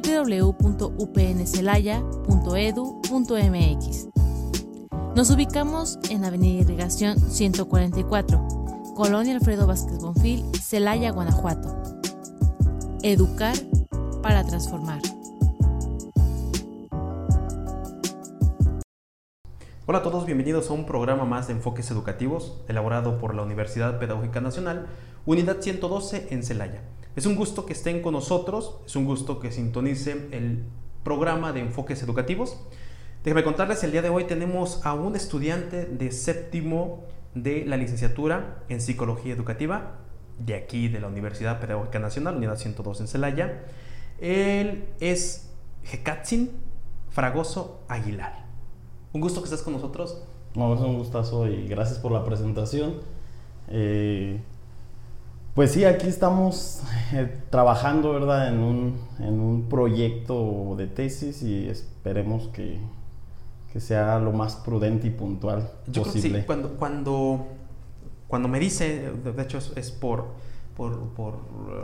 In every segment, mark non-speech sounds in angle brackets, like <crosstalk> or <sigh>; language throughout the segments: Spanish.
www.upncelaya.edu.mx. Nos ubicamos en Avenida Irrigación 144, Colonia Alfredo Vázquez Bonfil, Celaya, Guanajuato. Educar para transformar. Hola a todos, bienvenidos a un programa más de enfoques educativos elaborado por la Universidad Pedagógica Nacional, Unidad 112 en Celaya. Es un gusto que estén con nosotros, es un gusto que sintonicen el programa de enfoques educativos. Déjenme contarles, el día de hoy tenemos a un estudiante de séptimo de la licenciatura en Psicología Educativa, de aquí de la Universidad Pedagógica Nacional, Unidad 102 en Celaya. Él es Hekatzin Fragoso Aguilar. Un gusto que estés con nosotros. No, es un gustazo y gracias por la presentación. Eh, pues sí, aquí estamos eh, trabajando, ¿verdad? En un, en un, proyecto de tesis y esperemos que, que, sea lo más prudente y puntual Yo posible. Creo que sí, cuando, cuando, cuando me dice, de hecho es, por, por, por,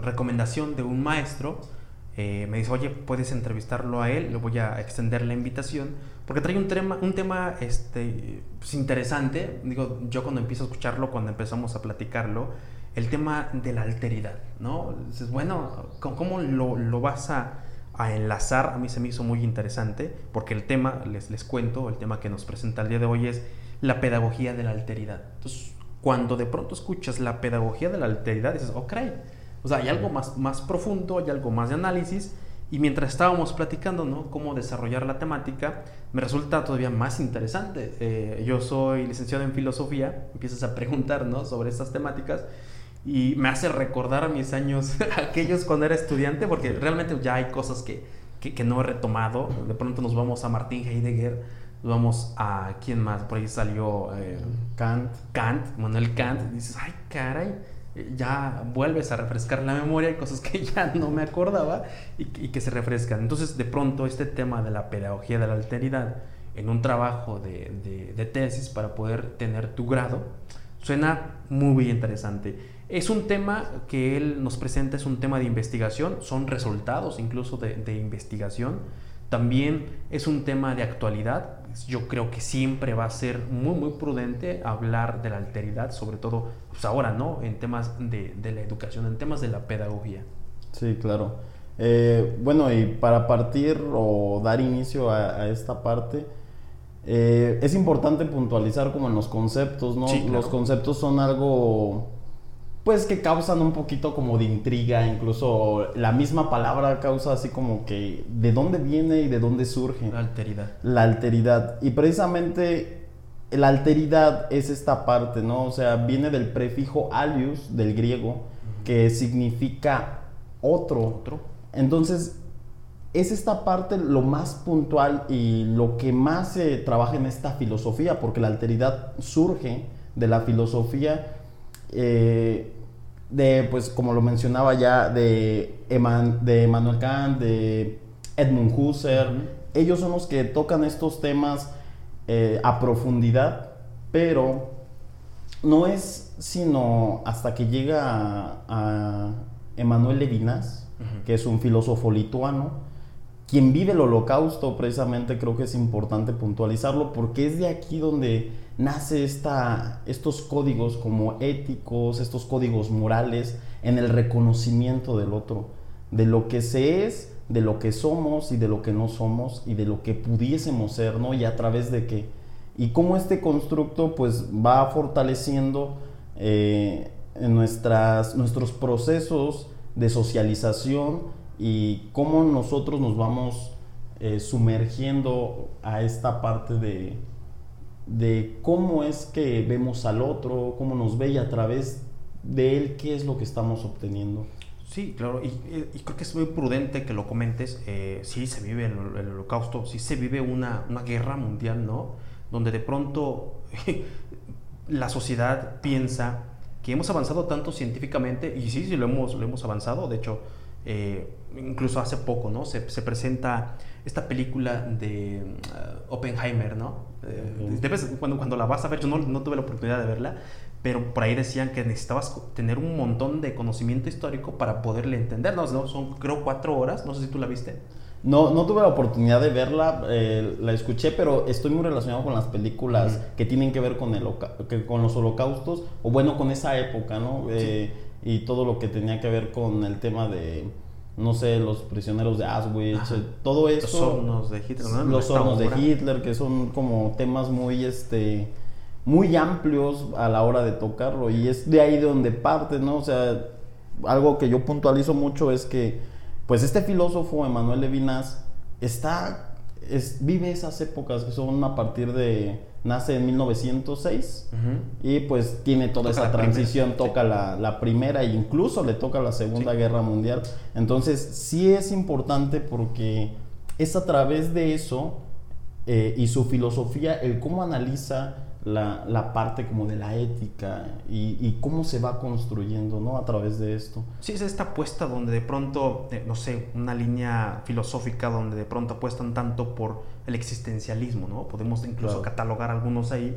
recomendación de un maestro, eh, me dice, oye, puedes entrevistarlo a él, le voy a extender la invitación, porque trae un tema, un tema este, pues, interesante. Digo, yo cuando empiezo a escucharlo, cuando empezamos a platicarlo, el tema de la alteridad, ¿no? Dices, bueno, ¿cómo lo, lo vas a, enlazar? A mí se me hizo muy interesante, porque el tema, les, les cuento, el tema que nos presenta el día de hoy es la pedagogía de la alteridad. Entonces, cuando de pronto escuchas la pedagogía de la alteridad, dices, ok, o sea, hay algo más, más profundo, hay algo más de análisis. Y mientras estábamos platicando, ¿no? Cómo desarrollar la temática, me resulta todavía más interesante. Eh, yo soy licenciado en filosofía, empiezas a preguntar, ¿no? Sobre estas temáticas y me hace recordar a mis años, <laughs> aquellos cuando era estudiante, porque realmente ya hay cosas que, que, que, no he retomado. De pronto nos vamos a Martín Heidegger, nos vamos a, ¿quién más? Por ahí salió eh, Kant. Kant, Manuel Kant. Y dices, ay, caray, ya vuelves a refrescar la memoria, hay cosas que <laughs> ya no me acordaba y, y que se refrescan. Entonces, de pronto, este tema de la pedagogía de la alteridad en un trabajo de, de, de tesis para poder tener tu grado, suena muy interesante. Es un tema que él nos presenta, es un tema de investigación, son resultados incluso de, de, investigación. También es un tema de actualidad. Yo creo que siempre va a ser muy, muy prudente hablar de la alteridad, sobre todo pues ahora, ¿no? En temas de, de, la educación, en temas de la pedagogía. Sí, claro. Eh, bueno, y para partir o dar inicio a, a esta parte, eh, es importante puntualizar como en los conceptos, ¿no? Sí, claro. Los conceptos son algo pues que causan un poquito como de intriga, incluso la misma palabra causa así como que de dónde viene y de dónde surge. La alteridad. La alteridad. Y precisamente la alteridad es esta parte, ¿no? O sea, viene del prefijo alius, del griego, uh -huh. que significa otro. Otro. Entonces, es esta parte lo más puntual y lo que más se trabaja en esta filosofía, porque la alteridad surge de la filosofía. Eh, de, pues como lo mencionaba ya, de, Eman, de Emmanuel Kant, de Edmund Husserl. Uh -huh. Ellos son los que tocan estos temas eh, a profundidad, pero no es sino hasta que llega a, a Emmanuel Levinas, uh -huh. que es un filósofo lituano, quien vive el holocausto, precisamente creo que es importante puntualizarlo, porque es de aquí donde nace esta, estos códigos como éticos, estos códigos morales, en el reconocimiento del otro, de lo que se es, de lo que somos y de lo que no somos y de lo que pudiésemos ser, ¿no? Y a través de qué. Y cómo este constructo pues va fortaleciendo eh, nuestras, nuestros procesos de socialización y cómo nosotros nos vamos eh, sumergiendo a esta parte de, de cómo es que vemos al otro, cómo nos ve y a través de él qué es lo que estamos obteniendo. Sí, claro, y, creo que es muy prudente que lo comentes. Eh, sí se vive el, el, holocausto, sí se vive una, una guerra mundial, ¿no? Donde de pronto <laughs> la sociedad piensa que hemos avanzado tanto científicamente, y sí, sí lo hemos, lo hemos avanzado, de hecho, eh, incluso hace poco, ¿no? Se, se, presenta esta película de uh, Oppenheimer, ¿no? Eh, cuando, cuando la vas a ver, yo no, no, tuve la oportunidad de verla, pero por ahí decían que necesitabas tener un montón de conocimiento histórico para poderle entender, ¿no? Son creo cuatro horas, no sé si tú la viste. No, no tuve la oportunidad de verla, eh, la escuché, pero estoy muy relacionado con las películas que tienen que ver con, el, con los holocaustos, o bueno, con esa época, ¿no? Eh, y todo lo que tenía que ver con el tema de, no sé, los prisioneros de Auschwitz, todo eso. Los hornos de Hitler, ¿no? Los hornos de Hitler, que son como temas muy, este, muy amplios a la hora de tocarlo, y es de ahí de donde parte, ¿no? O sea, algo que yo puntualizo mucho es que pues este filósofo, Emanuel Levinas, está, vive esas épocas que son a partir de, nace en 1906 y pues tiene toda esa transición, toca la, primera e incluso le toca la Segunda Guerra Mundial. Entonces sí es importante porque es a través de eso eh, y su filosofía el cómo analiza la, parte como de la ética y, cómo se va construyendo, ¿no? A través de esto. Sí, es esta apuesta donde de pronto, eh, no sé, una línea filosófica donde de pronto apuestan tanto por el existencialismo, ¿no? Podemos incluso catalogar algunos ahí.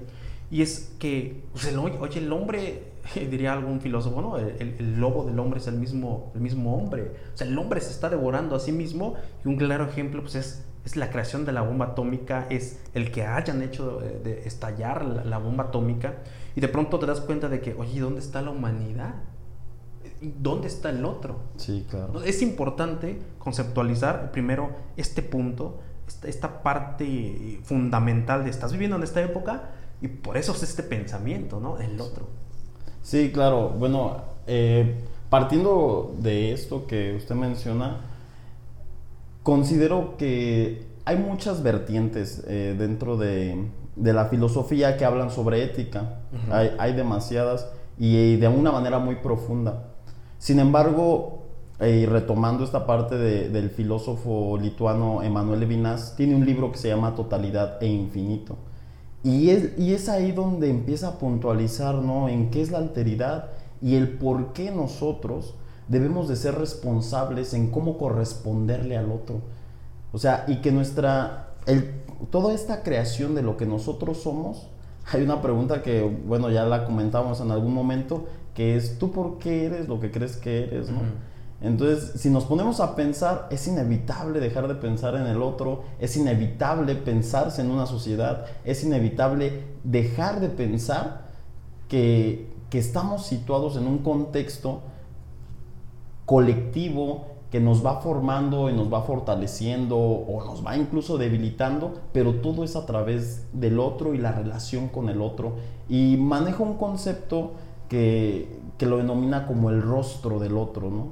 Y es que, pues, el, oye, el hombre, <laughs> diría algún filósofo, ¿no? El, el, lobo del hombre es el mismo, el mismo hombre. O sea, el hombre se está devorando a sí mismo y un claro ejemplo, pues es es la creación de la bomba atómica, es el que hayan hecho de, estallar la, bomba atómica y de pronto te das cuenta de que, oye, ¿dónde está la humanidad? ¿Dónde está el otro? Sí, claro. Es importante conceptualizar primero este punto, esta, parte fundamental de estás viviendo en esta época y por eso es este pensamiento, ¿no? El otro. Sí, claro. Bueno, eh, partiendo de esto que usted menciona, considero que hay muchas vertientes eh, dentro de, la filosofía que hablan sobre ética. hay, demasiadas y, de una manera muy profunda. Sin embargo, y retomando esta parte del filósofo lituano Emanuel Levinas, tiene un libro que se llama Totalidad e Infinito. Y es, y es ahí donde empieza a puntualizar ¿no? en qué es la alteridad y el por qué nosotros debemos de ser responsables en cómo corresponderle al otro. O sea, y que nuestra, el, toda esta creación de lo que nosotros somos, <laughs> hay una pregunta que, bueno, ya la comentamos en algún momento, que es, ¿tú por qué eres lo que crees que eres? ¿no? Entonces, si nos ponemos a pensar, es inevitable dejar de pensar en el otro, es inevitable pensarse en una sociedad, es inevitable dejar de pensar que, que estamos situados en un contexto colectivo que nos va formando y nos va fortaleciendo o nos va incluso debilitando, pero todo es a través del otro y la relación con el otro. Y maneja un concepto que, que lo denomina como el rostro del otro, ¿no?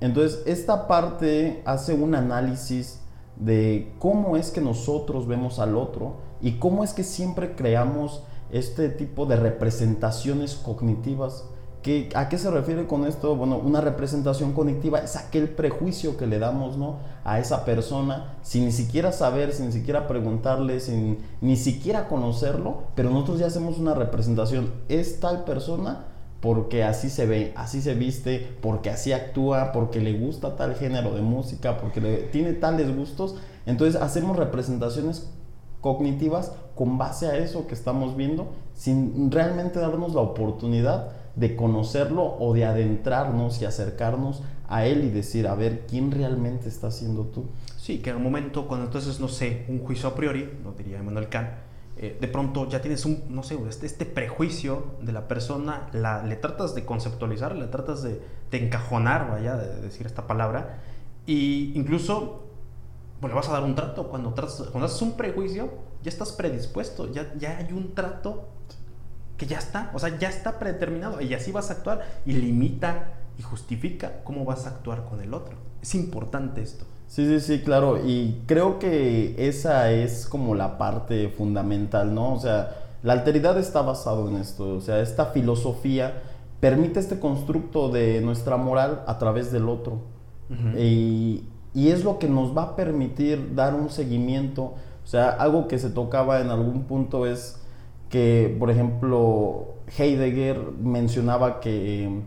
Entonces, esta parte hace un análisis de cómo es que nosotros vemos al otro y cómo es que siempre creamos este tipo de representaciones cognitivas ¿A qué se refiere con esto? Bueno, una representación cognitiva es aquel prejuicio que le damos ¿no? a esa persona sin ni siquiera saber, sin ni siquiera preguntarle, sin ni siquiera conocerlo, pero nosotros ya hacemos una representación. Es tal persona porque así se ve, así se viste, porque así actúa, porque le gusta tal género de música, porque le, tiene tales gustos. Entonces hacemos representaciones cognitivas con base a eso que estamos viendo, sin realmente darnos la oportunidad de conocerlo o de adentrarnos y acercarnos a él y decir, a ver, ¿quién realmente está siendo tú? Sí, que en un momento, cuando entonces, no sé, un juicio a priori, lo diría Emmanuel Kant, eh, de pronto ya tienes un, no sé, este, este prejuicio de la persona, la, le tratas de conceptualizar, le tratas de, de encajonar, vaya, de decir esta palabra, y incluso pues le vas a dar un trato. Cuando, tratas, cuando haces un prejuicio, ya estás predispuesto, ya, ya hay un trato que ya está, o sea, ya está predeterminado y así vas a actuar y limita y justifica cómo vas a actuar con el otro. Es importante esto. Sí, sí, sí, claro, y creo que esa es como la parte fundamental, ¿no? O sea, la alteridad está basada en esto, o sea, esta filosofía permite este constructo de nuestra moral a través del otro. y, y, es lo que nos va a permitir dar un seguimiento. O sea, algo que se tocaba en algún punto es que, por ejemplo, Heidegger mencionaba que,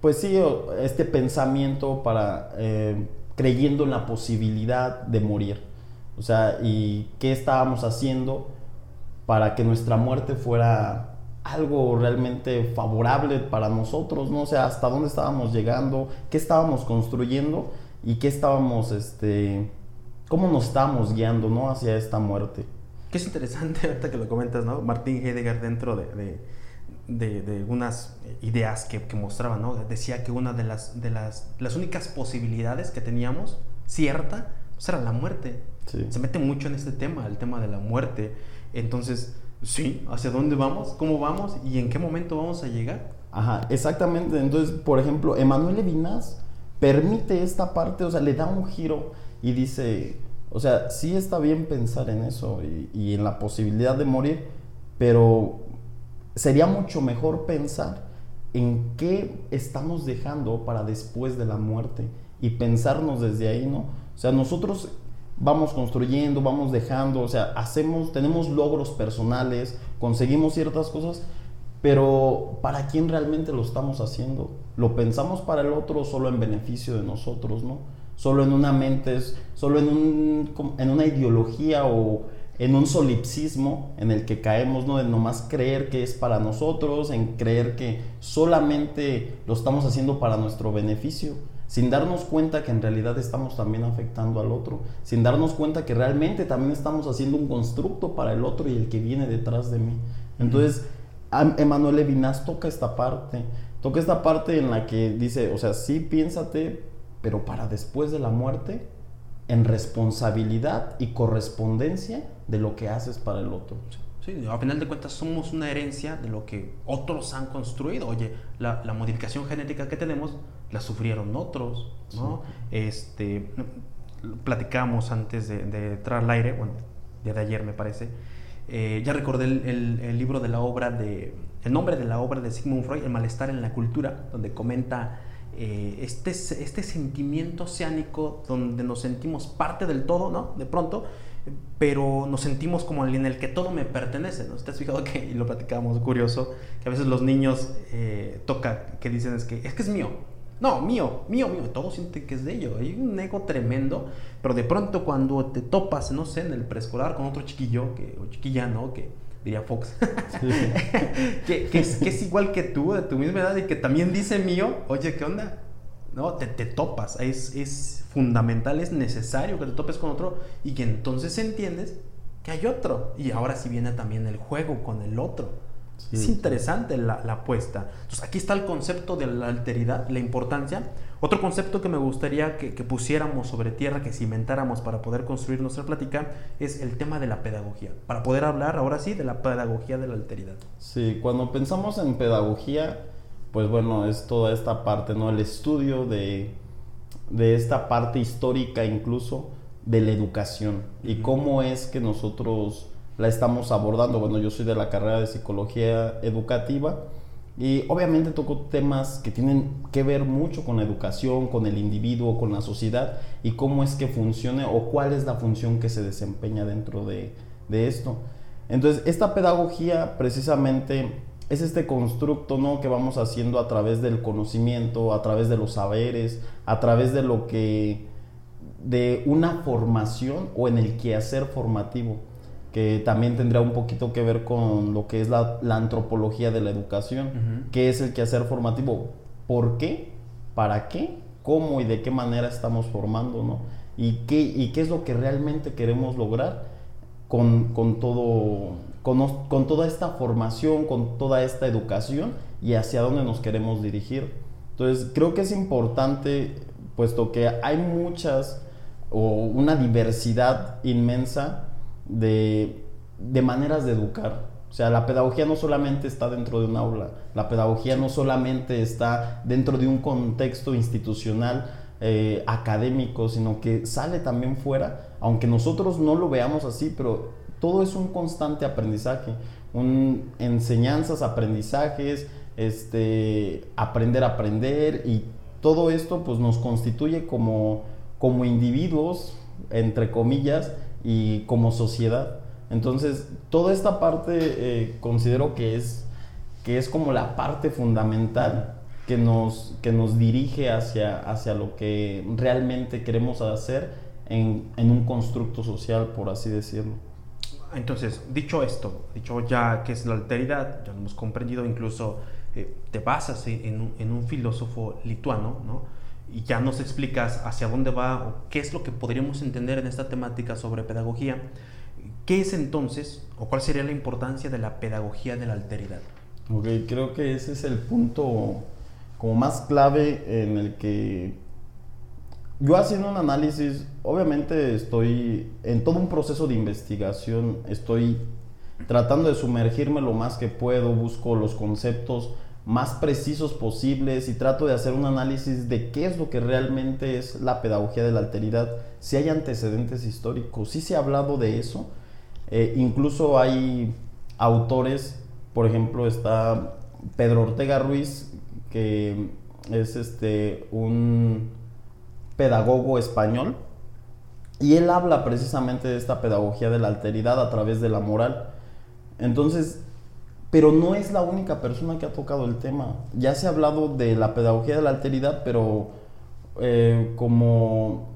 pues sí, este pensamiento para, eh, creyendo en la posibilidad de morir. O sea, y qué estábamos haciendo para que nuestra muerte fuera algo realmente favorable para nosotros, ¿no? O sea, hasta dónde estábamos llegando, qué estábamos construyendo y qué estábamos, este, cómo nos estábamos guiando, ¿no? Hacia esta muerte. Que es interesante <laughs> ahorita que lo comentas, ¿no? Martín Heidegger dentro de, de, de, unas ideas que, que, mostraba, ¿no? Decía que una de las, de las, las únicas posibilidades que teníamos, cierta, pues era la muerte. Se mete mucho en este tema, el tema de la muerte. Entonces, sí, ¿hacia dónde vamos? ¿Cómo vamos? ¿Y en qué momento vamos a llegar? Ajá, exactamente. Entonces, por ejemplo, Emanuel Levinas permite esta parte, o sea, le da un giro y dice, o sea, sí está bien pensar en eso y, en la posibilidad de morir, pero sería mucho mejor pensar en qué estamos dejando para después de la muerte y pensarnos desde ahí, ¿no? O sea, nosotros vamos construyendo, vamos dejando, o sea, hacemos, tenemos logros personales, conseguimos ciertas cosas, pero ¿para quién realmente lo estamos haciendo? ¿Lo pensamos para el otro solo en beneficio de nosotros, no? Solo en una mente, solo en, un, en una ideología o en un solipsismo en el que caemos, ¿no? De nomás creer que es para nosotros, en creer que solamente lo estamos haciendo para nuestro beneficio sin darnos cuenta que en realidad estamos también afectando al otro, sin darnos cuenta que realmente también estamos haciendo un constructo para el otro y el que viene detrás de mí. Entonces, Emanuel Levinas toca esta parte, toca esta parte en la que dice, o sea, sí piénsate, pero para después de la muerte, en responsabilidad y correspondencia de lo que haces para el otro. Sí, a final de cuentas somos una herencia de lo que otros han construido. Oye, la, la modificación genética que tenemos la sufrieron otros, ¿no? Este, platicamos antes de, entrar al aire, bueno, día de ayer me parece, eh, ya recordé el, libro de la obra de, el nombre de la obra de Sigmund Freud, El malestar en la cultura, donde comenta eh, este, este sentimiento oceánico donde nos sentimos parte del todo, ¿no? De pronto, pero nos sentimos como en el que todo me pertenece, ¿no? ¿Te has fijado que, y lo platicamos, curioso, que a veces los niños eh, toca, que dicen es que, es que es mío, no, mío, mío, mío. Todos sienten que es de ellos. Hay un ego tremendo. Pero de pronto cuando te topas, no sé, en el preescolar con otro chiquillo, que, o chiquilla, ¿no? Que diría Fox, <laughs> que, es, igual que tú, de tu misma edad y que también dice mío, oye, ¿qué onda? ¿No? Te, te topas. Es, es fundamental, es necesario que te topes con otro y que entonces entiendes que hay otro. Y ahora sí viene también el juego con el otro. Es interesante la, apuesta. Entonces, aquí está el concepto de la alteridad, la importancia. Otro concepto que me gustaría que, pusiéramos sobre tierra, que cimentáramos para poder construir nuestra plática, es el tema de la pedagogía. Para poder hablar ahora sí de la pedagogía de la alteridad. Sí, cuando pensamos en pedagogía, pues bueno, es toda esta parte, ¿no? El estudio de, de esta parte histórica incluso de la educación y cómo es que nosotros la estamos abordando. Bueno, yo soy de la carrera de psicología educativa y obviamente toco temas que tienen que ver mucho con la educación, con el individuo, con la sociedad y cómo es que funciona o cuál es la función que se desempeña dentro de, de esto. Entonces, esta pedagogía precisamente es este constructo ¿no? que vamos haciendo a través del conocimiento, a través de los saberes, a través de lo que de una formación o en el quehacer formativo que también tendrá un poquito que ver con lo que es la, antropología de la educación, que es el quehacer formativo. ¿Por qué? ¿Para qué? ¿Cómo y de qué manera estamos formando? ¿no? ¿Y, qué, ¿Y qué es lo que realmente queremos lograr con, todo, con, con toda esta formación, con toda esta educación y hacia dónde nos queremos dirigir? Entonces, creo que es importante, puesto que hay muchas o una diversidad inmensa, de, maneras de educar. O sea, la pedagogía no solamente está dentro de un aula, la pedagogía no solamente está dentro de un contexto institucional eh, académico, sino que sale también fuera, aunque nosotros no lo veamos así, pero todo es un constante aprendizaje, un, enseñanzas, aprendizajes, este, aprender a aprender y todo esto pues nos constituye como, como individuos, entre comillas, y como sociedad. Entonces, toda esta parte eh, considero que es, que es como la parte fundamental que nos, que nos dirige hacia, hacia lo que realmente queremos hacer en, en un constructo social, por así decirlo. Entonces, dicho esto, dicho ya que es la alteridad, ya lo hemos comprendido, incluso eh, te basas en en un, filósofo lituano, ¿no? Y ya nos explicas hacia dónde va o qué es lo que podríamos entender en esta temática sobre pedagogía. ¿Qué es entonces o cuál sería la importancia de la pedagogía de la alteridad? Ok, creo que ese es el punto como más clave en el que yo haciendo un análisis, obviamente estoy en todo un proceso de investigación, estoy tratando de sumergirme lo más que puedo, busco los conceptos más precisos posibles y trato de hacer un análisis de qué es lo que realmente es la pedagogía de la alteridad, si hay antecedentes históricos, si se ha hablado de eso, eh, incluso hay autores, por ejemplo está Pedro Ortega Ruiz, que es este, un pedagogo español, y él habla precisamente de esta pedagogía de la alteridad a través de la moral. Entonces, pero no es la única persona que ha tocado el tema. Ya se ha hablado de la pedagogía de la alteridad, pero eh, como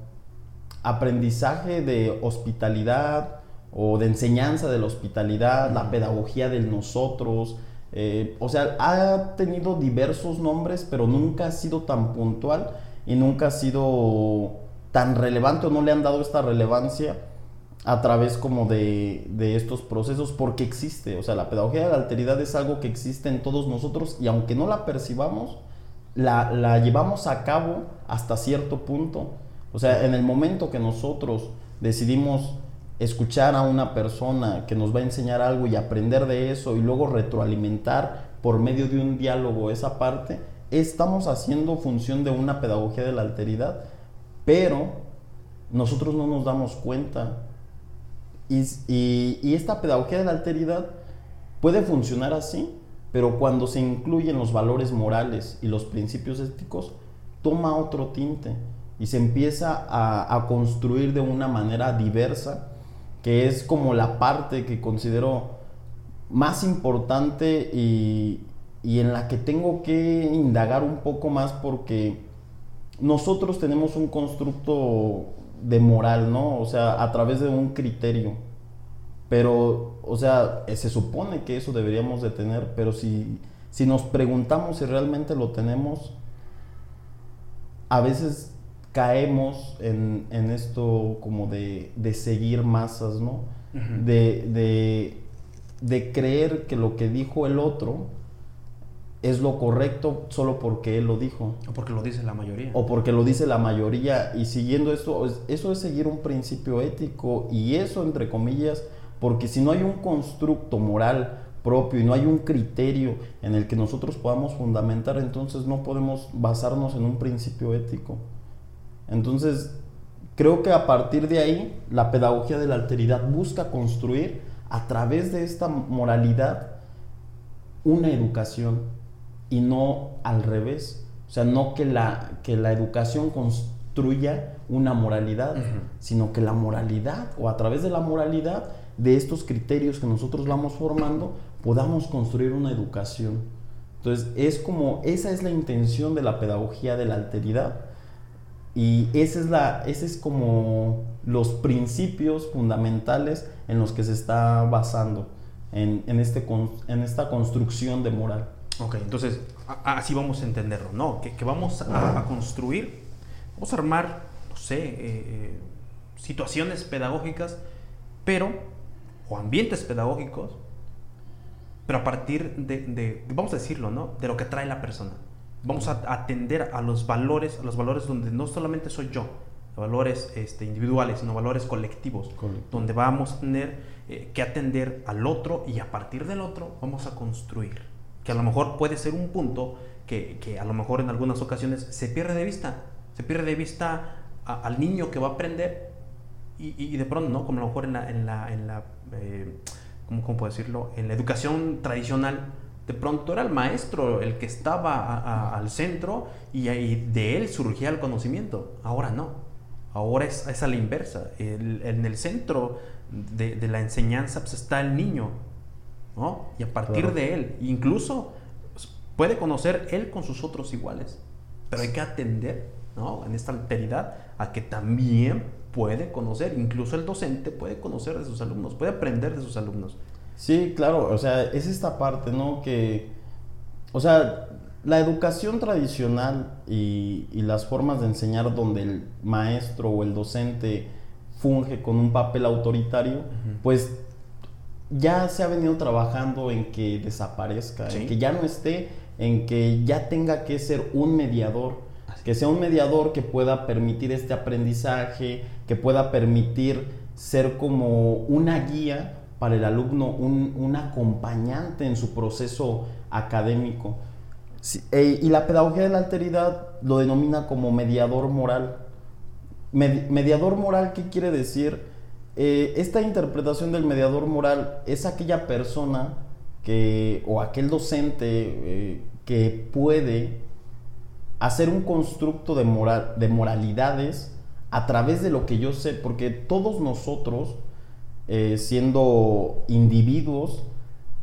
aprendizaje de hospitalidad o de enseñanza de la hospitalidad, la pedagogía del nosotros. Eh, o sea, ha tenido diversos nombres, pero nunca ha sido tan puntual y nunca ha sido tan relevante o no le han dado esta relevancia a través como de, estos procesos porque existe. O sea, la pedagogía de la alteridad es algo que existe en todos nosotros y aunque no la percibamos, la, llevamos a cabo hasta cierto punto. O sea, en el momento que nosotros decidimos escuchar a una persona que nos va a enseñar algo y aprender de eso y luego retroalimentar por medio de un diálogo esa parte, estamos haciendo función de una pedagogía de la alteridad, pero nosotros no nos damos cuenta y, esta pedagogía de la alteridad puede funcionar así, pero cuando se incluyen los valores morales y los principios éticos, toma otro tinte y se empieza a, construir de una manera diversa, que es como la parte que considero más importante y, en la que tengo que indagar un poco más porque nosotros tenemos un constructo de moral, ¿no? O sea, a través de un criterio. Pero, o sea, se supone que eso deberíamos de tener, pero si, si nos preguntamos si realmente lo tenemos, a veces caemos en, esto como de, seguir masas, ¿no? de, de, de creer que lo que dijo el otro es lo correcto solo porque él lo dijo. O porque lo dice la mayoría. O porque lo dice la mayoría. Y siguiendo esto, eso es seguir un principio ético. Y eso, entre comillas, porque si no hay un constructo moral propio y no hay un criterio en el que nosotros podamos fundamentar, entonces no podemos basarnos en un principio ético. Entonces, creo que a partir de ahí, la pedagogía de la alteridad busca construir a través de esta moralidad una educación y no al revés. O sea, no que la, que la educación construya una moralidad, sino que la moralidad o a través de la moralidad, de estos criterios que nosotros vamos formando, podamos construir una educación. Entonces, es como, esa es la intención de la pedagogía de la alteridad. Y ese es, la, ese es como los principios fundamentales en los que se está basando en, en, este, en esta construcción de moral. Ok, entonces así vamos a entenderlo, ¿no? Que, vamos a, construir, vamos a armar, no sé, eh, eh, situaciones pedagógicas, pero, o ambientes pedagógicos, pero a partir de, vamos a decirlo, ¿no? De lo que trae la persona. Vamos a atender a los valores, a los valores donde no solamente soy yo, valores este, individuales, sino valores colectivos, donde vamos a tener eh, que atender al otro y a partir del otro vamos a construir que a lo mejor puede ser un punto que, que a lo mejor en algunas ocasiones se pierde de vista, se pierde de vista al niño que va a aprender y, de pronto, ¿no? Como a lo mejor en la, en la, eh, ¿cómo, ¿cómo, puedo decirlo? En la educación tradicional, De pronto era el maestro el que estaba al centro y, de él surgía el conocimiento. Ahora no. Ahora es, a la inversa. en el centro de, la enseñanza pues, está el niño. ¿No? Y a partir de él, incluso puede conocer él con sus otros iguales. Pero hay que atender ¿no? en esta alteridad a que también puede conocer, incluso el docente puede conocer de sus alumnos, puede aprender de sus alumnos. Sí, claro, o sea, es esta parte, ¿no? Que, o sea, la educación tradicional y, las formas de enseñar donde el maestro o el docente funge con un papel autoritario, pues ya se ha venido trabajando en que desaparezca, en que ya no esté, en que ya tenga que ser un mediador, que sea un mediador que pueda permitir este aprendizaje, que pueda permitir ser como una guía para el alumno un, acompañante en su proceso académico. E, y la pedagogía de la alteridad lo denomina como mediador moral. mediador moral, ¿qué quiere decir? Eh, esta interpretación del mediador moral es aquella persona que, o aquel docente eh, que puede hacer un constructo de, moral, de moralidades a través de lo que yo sé, porque todos nosotros eh, siendo individuos,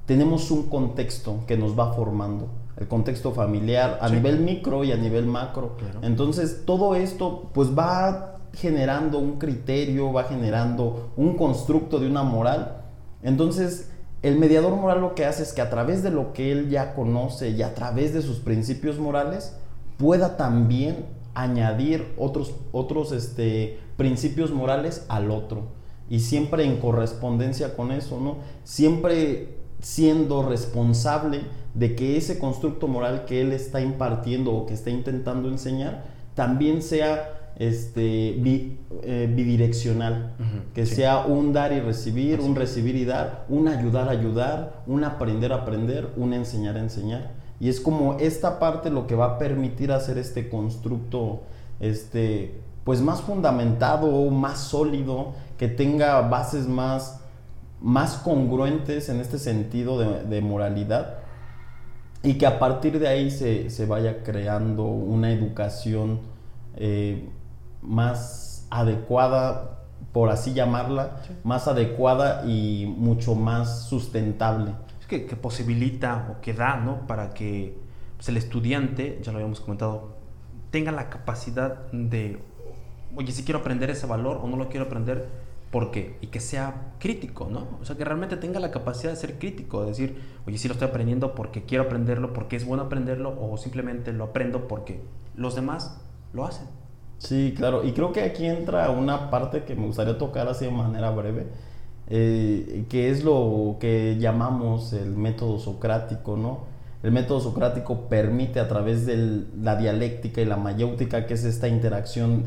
tenemos un contexto que nos va formando. El contexto familiar a nivel micro y a nivel macro. Entonces, todo esto pues va generando un criterio, va generando un constructo de una moral. Entonces, el mediador moral lo que hace es que a través de lo que él ya conoce y a través de sus principios morales, pueda también añadir otros, otros este, principios morales al otro y siempre en correspondencia con eso, ¿no? Siempre siendo responsable de que ese constructo moral que él está impartiendo o que está intentando enseñar también sea este, eh, bidireccional, que sea un dar y recibir, un recibir y dar, un ayudar a ayudar, un aprender a aprender, un enseñar a enseñar. Y es como esta parte lo que va a permitir hacer este constructo este, pues más fundamentado, más sólido, que tenga bases más, más congruentes en este sentido de, moralidad. Y que a partir de ahí se, vaya creando una educación eh, más adecuada, por así llamarla, más adecuada y mucho más sustentable. Es que, que, posibilita o que da, ¿no? Para que pues, el estudiante, ya lo habíamos comentado, tenga la capacidad de oye, si quiero aprender ese valor o no lo quiero aprender, ¿por qué? Y que sea crítico, ¿no? O sea, que realmente tenga la capacidad de ser crítico, de decir, oye, sí lo estoy aprendiendo porque quiero aprenderlo, porque es bueno aprenderlo, o simplemente lo aprendo porque los demás lo hacen. Sí, claro, y creo que aquí entra una parte que me gustaría tocar así de manera breve, eh, que es lo que llamamos el método socrático, ¿no? El método socrático permite a través de la dialéctica y la mayéutica, que es esta interacción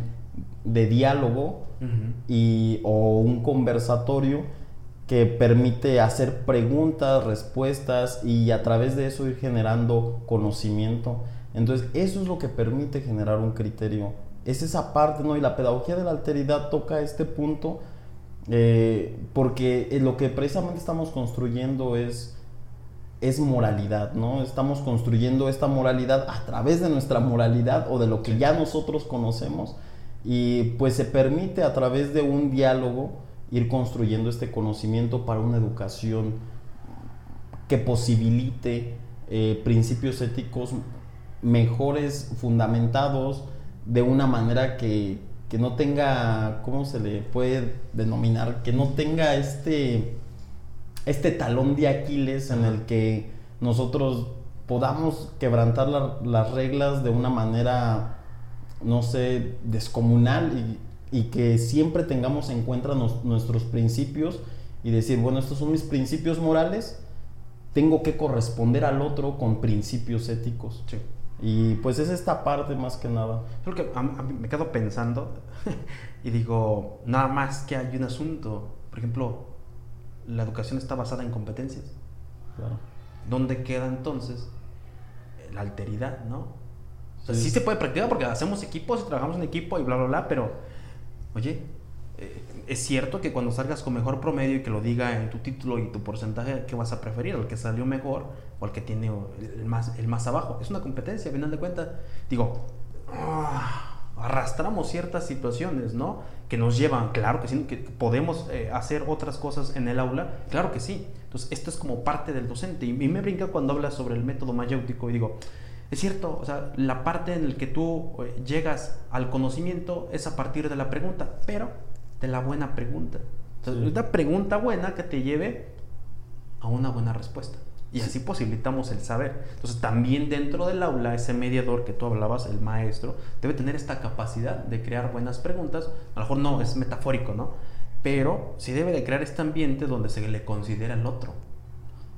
de diálogo y, o un conversatorio que permite hacer preguntas, respuestas y a través de eso ir generando conocimiento. Entonces, eso es lo que permite generar un criterio. Es esa parte, ¿no? Y la pedagogía de la alteridad toca este punto eh, porque lo que precisamente estamos construyendo es, es moralidad, ¿no? Estamos construyendo esta moralidad a través de nuestra moralidad o de lo que ya nosotros conocemos y pues se permite a través de un diálogo ir construyendo este conocimiento para una educación que posibilite eh, principios éticos mejores, fundamentados, de una manera que, que, no tenga, ¿cómo se le puede denominar? Que no tenga este, este talón de Aquiles en el que nosotros podamos quebrantar las reglas de una manera no sé, descomunal y, que siempre tengamos en cuenta nuestros principios y decir, bueno, estos son mis principios morales, tengo que corresponder al otro con principios éticos. Y pues es esta parte más que nada. Creo que me quedo pensando <laughs> y digo, nada más que hay un asunto. Por ejemplo, la educación está basada en competencias. Claro. ¿Dónde queda entonces la alteridad, no? O sea, sí. se puede practicar porque hacemos equipos y trabajamos en equipo y bla, bla, bla, pero, oye, eh, es cierto que cuando salgas con mejor promedio y que lo diga en tu título y tu porcentaje, ¿qué vas a preferir? ¿El que salió mejor o el que tiene el más, el más abajo? Es una competencia, al final de cuentas. Digo, ah, arrastramos ciertas situaciones, ¿no? Que nos llevan, claro que sí, que podemos eh, hacer otras cosas en el aula, claro que sí. Entonces, esto es como parte del docente. Y, me brinca cuando hablas sobre el método mayéutico y digo, es cierto, o sea, la parte en la que tú eh, llegas al conocimiento es a partir de la pregunta, pero de la buena pregunta. Entonces, una pregunta buena que te lleve a una buena respuesta. Y así posibilitamos el saber. Entonces, también dentro del aula, ese mediador que tú hablabas, el maestro, debe tener esta capacidad de crear buenas preguntas. A lo mejor no, es metafórico, ¿no? Pero sí debe de crear este ambiente donde se le considera el otro.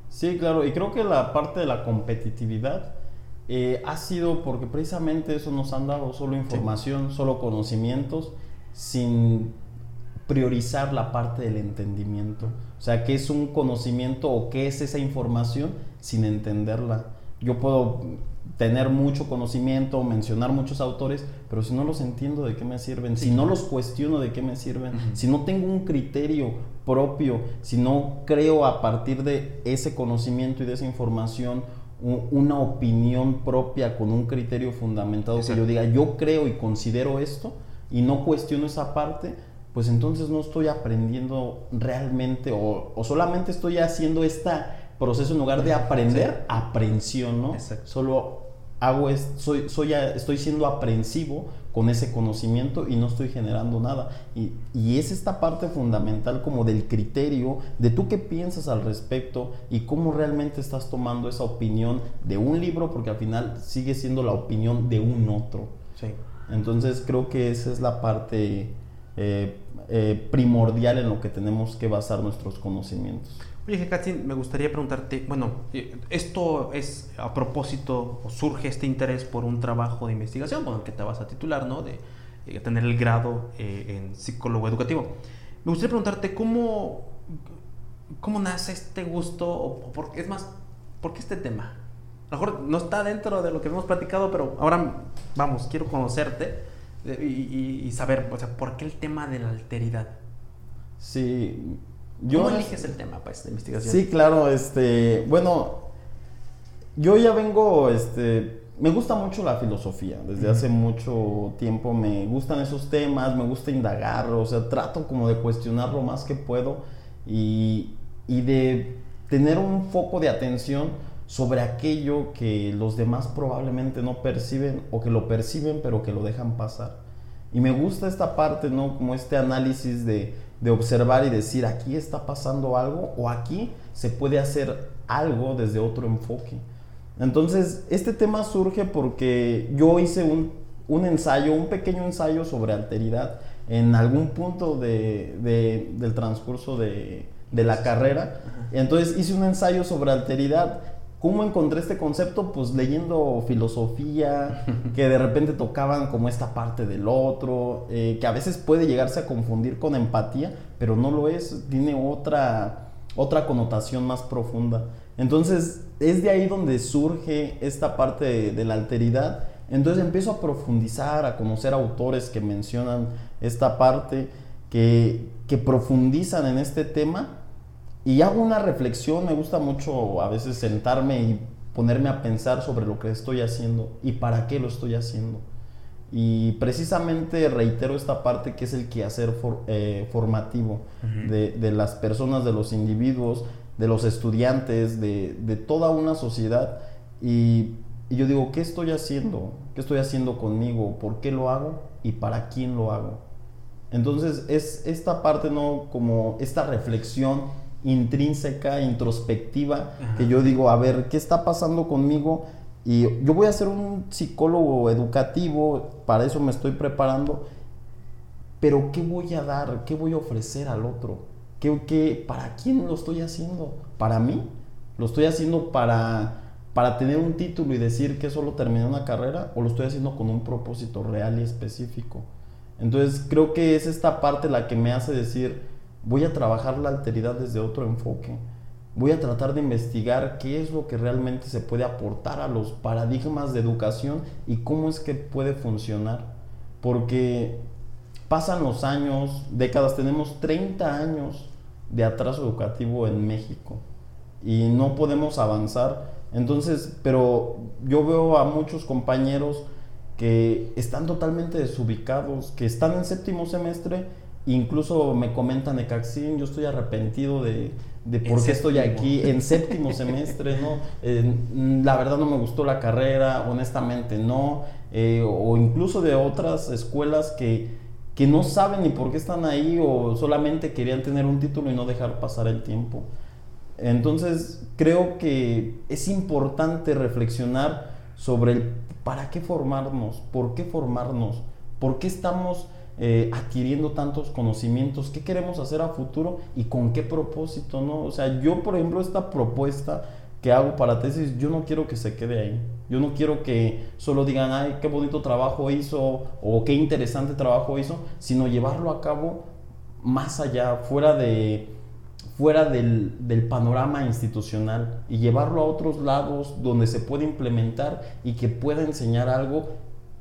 Sí, claro. Y creo que la parte de la competitividad eh, ha sido porque precisamente eso nos han dado solo información, solo conocimientos, sin priorizar la parte del entendimiento. O sea, ¿qué es un conocimiento o qué es esa información sin entenderla? Yo puedo tener mucho conocimiento, mencionar muchos autores, pero si no los entiendo, ¿de qué me sirven? Si no los cuestiono, ¿de qué me sirven? Si no tengo un criterio propio, si no creo a partir de ese conocimiento y de esa información una opinión propia con un criterio fundamentado que yo diga, yo creo y considero esto y no cuestiono esa parte, pues entonces no estoy aprendiendo realmente o, solamente estoy haciendo este proceso en lugar de aprender, aprensión, ¿no? Solo hago es, soy, soy, estoy siendo aprensivo con ese conocimiento y no estoy generando nada. Y, y, es esta parte fundamental como del criterio, de tú qué piensas al respecto y cómo realmente estás tomando esa opinión de un libro, porque al final sigue siendo la opinión de un otro. Sí. Entonces creo que esa es la parte eh, eh, primordial en lo que tenemos que basar nuestros conocimientos. Oye, Katzin, me gustaría preguntarte, bueno, eh, esto es a propósito, o surge este interés por un trabajo de investigación con el que te vas a titular, ¿no? De tener el grado en psicólogo educativo. Me gustaría preguntarte cómo, cómo nace este gusto, o, por, es más, ¿por qué este tema? A lo mejor no está dentro de lo que hemos platicado, pero ahora, vamos, quiero conocerte y, saber, o sea, ¿por qué el tema de la alteridad? Sí. Yo, ¿Cómo eliges el tema pues, de investigación? Sí, claro, este, bueno, yo ya vengo, este, me gusta mucho la filosofía, desde hace mucho tiempo me gustan esos temas, me gusta indagar, o sea, trato como de cuestionar lo más que puedo y, y de tener un foco de atención sobre aquello que los demás probablemente no perciben o que lo perciben pero que lo dejan pasar. Y me gusta esta parte, ¿no? Como este análisis de, de observar y decir, aquí está pasando algo o aquí se puede hacer algo desde otro enfoque. Entonces, este tema surge porque yo hice un, un ensayo, un pequeño ensayo sobre alteridad en algún punto de, de, del transcurso de, de la carrera. Entonces hice un ensayo sobre alteridad ¿Cómo encontré este concepto? Pues leyendo filosofía, <laughs> que de repente tocaban como esta parte del otro, eh, que a veces puede llegarse a confundir con empatía, pero no lo es, tiene otra, otra connotación más profunda. Entonces es de ahí donde surge esta parte de, la alteridad. Entonces empiezo a profundizar, a conocer autores que mencionan esta parte, que, que profundizan en este tema y hago una reflexión, me gusta mucho a veces sentarme y ponerme a pensar sobre lo que estoy haciendo y para qué lo estoy haciendo. Y precisamente reitero esta parte que es el quehacer eh, formativo de, las personas, de los individuos, de los estudiantes, de, toda una sociedad. Y, y, yo digo, ¿qué estoy haciendo? ¿Qué estoy haciendo conmigo? ¿Por qué lo hago? ¿Y para quién lo hago? Entonces es esta parte, ¿no? Como esta reflexión intrínseca, introspectiva, que yo digo, a ver, ¿qué está pasando conmigo? Y yo voy a ser un psicólogo educativo, para eso me estoy preparando, pero ¿qué voy a dar? ¿Qué voy a ofrecer al otro? ¿Qué, qué, ¿Para quién lo estoy haciendo? ¿Para mí? ¿Lo estoy haciendo para, para tener un título y decir que solo terminé una carrera? ¿O lo estoy haciendo con un propósito real y específico? Entonces creo que es esta parte la que me hace decir, voy a trabajar la alteridad desde otro enfoque. Voy a tratar de investigar qué es lo que realmente se puede aportar a los paradigmas de educación y cómo es que puede funcionar. Porque pasan los años, décadas, tenemos 30 años de atraso educativo en México y no podemos avanzar. Entonces, pero yo veo a muchos compañeros que están totalmente desubicados, que están en séptimo semestre, incluso me comentan de Caxín, yo estoy arrepentido de, de por qué estoy aquí en séptimo semestre, ¿no? <laughs> la verdad no me gustó la carrera, honestamente no, eh, o incluso de otras escuelas que, que no saben ni por qué están ahí o solamente querían tener un título y no dejar pasar el tiempo. Entonces creo que es importante reflexionar sobre el para qué formarnos, por qué formarnos, por qué estamos eh, adquiriendo tantos conocimientos, qué queremos hacer a futuro y con qué propósito, ¿no? O sea, yo por ejemplo esta propuesta que hago para tesis, yo no quiero que se quede ahí. Yo no quiero que solo digan, ay, qué bonito trabajo hizo o qué interesante trabajo hizo, sino llevarlo a cabo más allá, fuera de fuera del, del, panorama institucional y llevarlo a otros lados donde se puede implementar y que pueda enseñar algo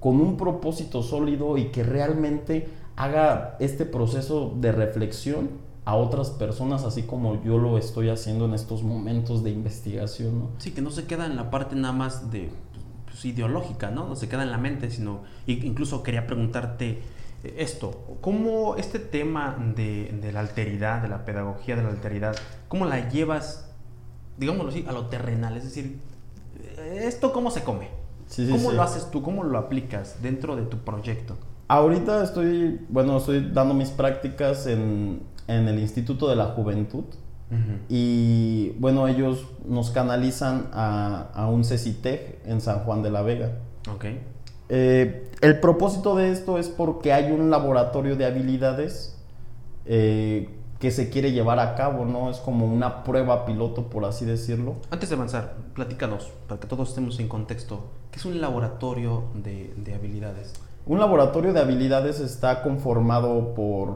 con un propósito sólido y que realmente haga este proceso de reflexión a otras personas, así como yo lo estoy haciendo en estos momentos de investigación. ¿no? Sí, que no se queda en la parte nada más de pues, ideológica, ¿no? No se queda en la mente, sino incluso quería preguntarte esto, ¿cómo este tema de, la alteridad, de la pedagogía de la alteridad, cómo la llevas, digámoslo así, a lo terrenal? Es decir, ¿esto cómo se come? ¿Cómo lo haces tú? ¿Cómo lo aplicas dentro de tu proyecto? Ahorita estoy, bueno, estoy dando mis prácticas en, el Instituto de la Juventud. Y bueno, ellos nos canalizan a, a un CECITEG en San Juan de la Vega. Ok. Eh, el propósito de esto es porque hay un laboratorio de habilidades eh, que se quiere llevar a cabo, ¿no? Es como una prueba piloto, por así decirlo. Antes de avanzar, platícanos, para que todos estemos en contexto, ¿qué es un laboratorio de, de habilidades? Un laboratorio de habilidades está conformado por...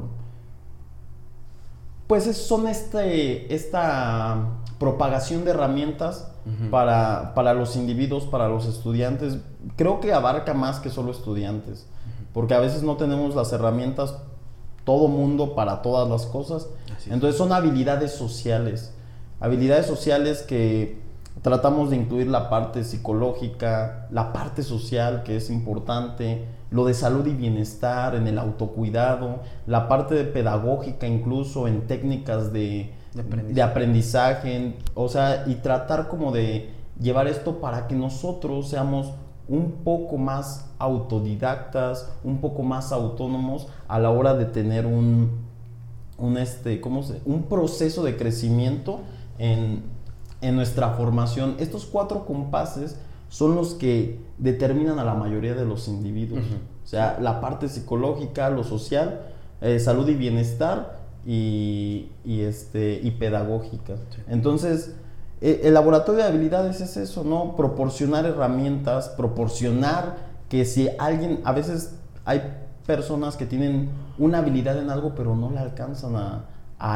Pues son este, esta propagación de herramientas para, para, los individuos, para los estudiantes. Creo que abarca más que solo estudiantes, porque a veces no tenemos las herramientas todo mundo para todas las cosas. Entonces son habilidades sociales, habilidades sociales que tratamos de incluir la parte psicológica, la parte social que es importante, lo de salud y bienestar, en el autocuidado, la parte de pedagógica incluso en técnicas de, de aprendizaje. o sea, y tratar como de llevar esto para que nosotros seamos un poco más autodidactas, un poco más autónomos a la hora de tener un, un, este, ¿cómo se, un proceso de crecimiento en, en nuestra formación. Estos cuatro compases son los que determinan a la mayoría de los individuos. O sea, la parte psicológica, lo social, eh, salud y bienestar y, este, y pedagógica. Entonces, el laboratorio de habilidades es eso, ¿no? Proporcionar herramientas, proporcionar que si alguien, a veces hay personas que tienen una habilidad en algo pero no la alcanzan a,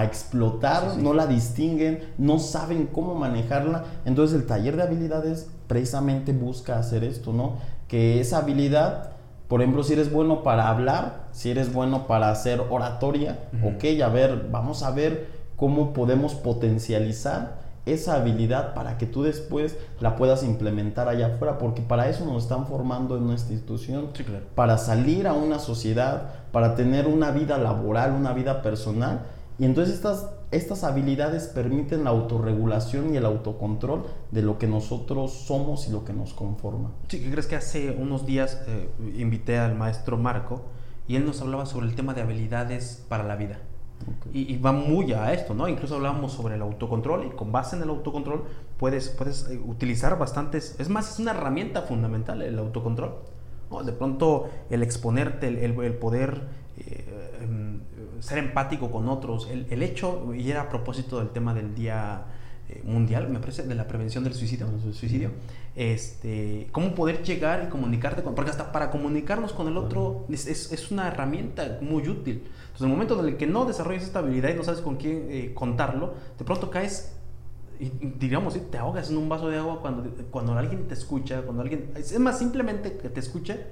explotar, no la distinguen, no saben cómo manejarla. Entonces el taller de habilidades precisamente busca hacer esto, ¿no? Que esa habilidad por ejemplo, si eres bueno para hablar, si eres bueno para hacer oratoria, ok, a ver, vamos a ver cómo podemos potencializar esa habilidad para que tú después la puedas implementar allá afuera, porque para eso nos están formando en nuestra institución, para salir a una sociedad, para tener una vida laboral, una vida personal, y entonces estas estas habilidades permiten la autorregulación y el autocontrol de lo que nosotros somos y lo que nos conforma. Sí, ¿qué crees que hace unos días eh, invité al maestro Marco y él nos hablaba sobre el tema de habilidades para la vida? Y, va muy a esto, ¿no? Incluso hablábamos sobre el autocontrol y con base en el autocontrol puedes, puedes eh, utilizar bastantes, es más, es una herramienta fundamental el autocontrol. ¿no? De pronto el exponerte, el, el poder eh, em, ser empático con otros, el, hecho, y era a propósito del tema del Día Mundial, me parece, de la prevención del suicidio, suicidio. este, cómo poder llegar y comunicarte con, porque hasta para comunicarnos con el otro es, es, una herramienta muy útil. Entonces, en el momento en el que no desarrollas esta habilidad y no sabes con quién eh, contarlo, de pronto caes y digamos, te ahogas en un vaso de agua cuando, cuando alguien te escucha, cuando alguien, es más simplemente que te escuche,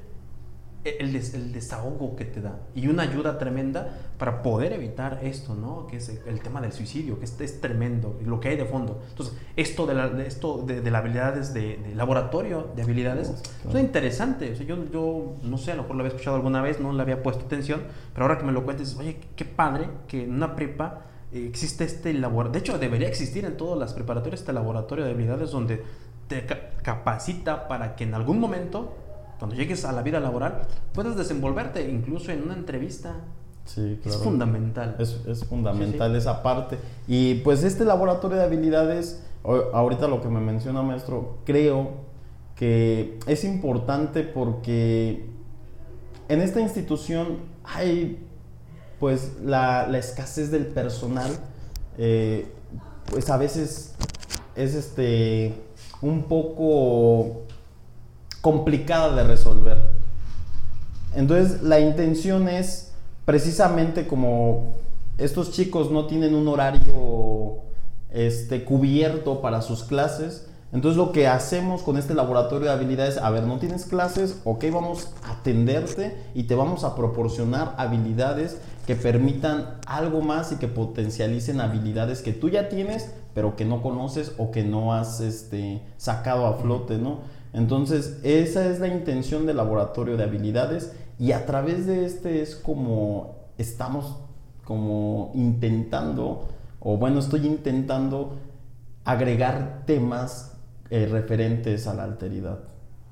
el, el, desahogo que te da y una ayuda tremenda para poder evitar esto, ¿no? Que es el, tema del suicidio, que es, es, tremendo, lo que hay de fondo. Entonces, esto de, la, de esto de, de las habilidades de, laboratorio de habilidades es interesante. O sea, yo, yo no sé, a lo mejor lo había escuchado alguna vez, no le había puesto atención, pero ahora que me lo cuentes, oye, qué padre que en una prepa existe este laboratorio. De hecho, debería existir en todas las preparatorias este laboratorio de habilidades donde te capacita para que en algún momento cuando llegues a la vida laboral, puedes desenvolverte incluso en una entrevista. Sí, claro. Es fundamental. Es, fundamental esa parte. Y pues este laboratorio de habilidades, ahorita lo que me menciona maestro, creo que es importante porque en esta institución hay pues la, escasez del personal, eh, pues a veces es este un poco complicada de resolver. Entonces la intención es precisamente como estos chicos no tienen un horario este, cubierto para sus clases, entonces lo que hacemos con este laboratorio de habilidades, a ver, no tienes clases, ok, vamos a atenderte y te vamos a proporcionar habilidades que permitan algo más y que potencialicen habilidades que tú ya tienes, pero que no conoces o que no has este, sacado a flote, ¿no? Entonces, esa es la intención del laboratorio de habilidades y a través de este es como estamos como intentando, o bueno, estoy intentando agregar temas eh, referentes a la alteridad.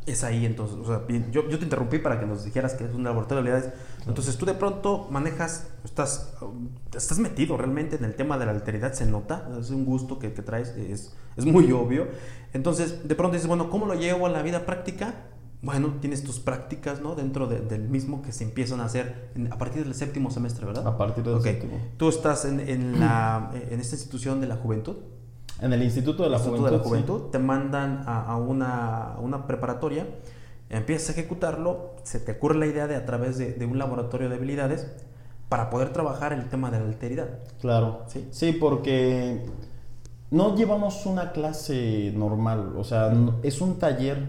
Es ahí entonces, o sea, yo, yo, te interrumpí para que nos dijeras que es un laboratorio de habilidades. Entonces tú de pronto manejas, estás, estás metido realmente en el tema de la alteridad, se nota, es un gusto que, que traes, es, es muy obvio. Entonces de pronto dices, bueno, ¿cómo lo llevo a la vida práctica? Bueno, tienes tus prácticas, ¿no? Dentro del mismo que se empiezan a hacer a partir del séptimo semestre, ¿verdad? A partir del séptimo. Tú estás en, en, la, en esta institución de la juventud. En el Instituto de la Juventud. De la Juventud te mandan a, una, una, preparatoria, empiezas a ejecutarlo, se te ocurre la idea de a través de, un laboratorio de habilidades para poder trabajar el tema de la alteridad. Claro, sí, sí porque no llevamos una clase normal, o sea, es un taller,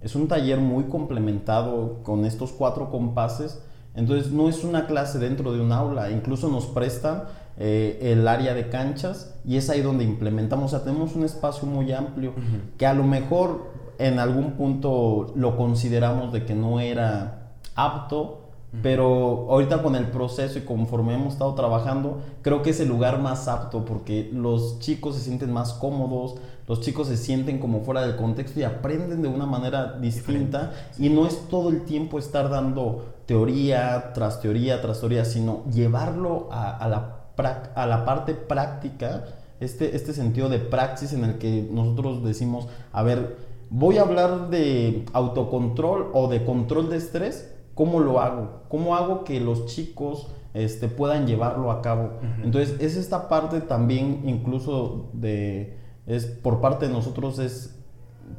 es un taller muy complementado con estos cuatro compases, entonces no es una clase dentro de un aula, incluso nos prestan eh, el área de canchas y es ahí donde implementamos, o sea, tenemos un espacio muy amplio que a lo mejor en algún punto lo consideramos de que no era apto, pero ahorita con el proceso y conforme hemos estado trabajando, creo que es el lugar más apto porque los chicos se sienten más cómodos, los chicos se sienten como fuera del contexto y aprenden de una manera distinta. Y no es todo el tiempo estar dando teoría tras teoría tras teoría, sino llevarlo a la a la parte práctica, este, este sentido de praxis en el que nosotros decimos, a ver, voy a hablar de autocontrol o de control de estrés, ¿cómo lo hago? ¿Cómo hago que los chicos este, puedan llevarlo a cabo? Entonces, es esta parte también incluso de, es por parte de nosotros, es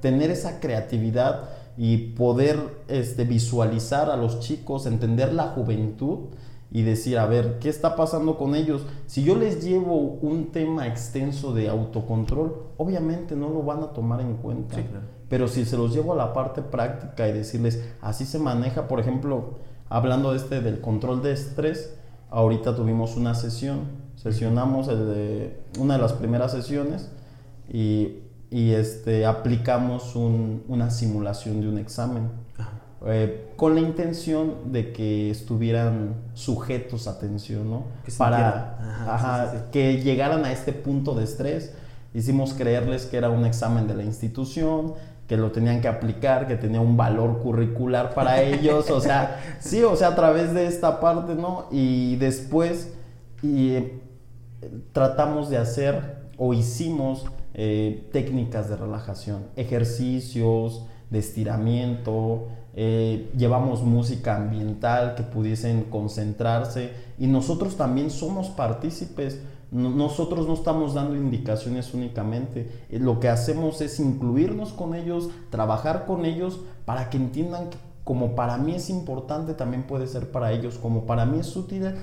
tener esa creatividad y poder este, visualizar a los chicos, entender la juventud y decir, a ver, ¿qué está pasando con ellos? Si yo les llevo un tema extenso de autocontrol, obviamente no lo van a tomar en cuenta. Pero si se los llevo a la parte práctica y decirles, así se maneja, por ejemplo, hablando de este del control de estrés, ahorita tuvimos una sesión, sesionamos el una de las primeras sesiones y, y este, aplicamos una simulación de un examen. Eh, con la intención de que estuvieran sujetos a atención, ¿no? Para que llegaran a este punto de estrés. Hicimos creerles que era un examen de la institución, que lo tenían que aplicar, que tenía un valor curricular para <laughs> ellos, o sea, sí, o sea, a través de esta parte, ¿no? Y después y, eh, tratamos de hacer o hicimos eh, técnicas de relajación, ejercicios de estiramiento, eh, llevamos música ambiental que pudiesen concentrarse y nosotros también somos partícipes. nosotros no estamos dando indicaciones únicamente, eh, lo que hacemos es incluirnos con ellos, trabajar con ellos para que entiendan que como para mí es importante, también puede ser para ellos, como para mí es útil,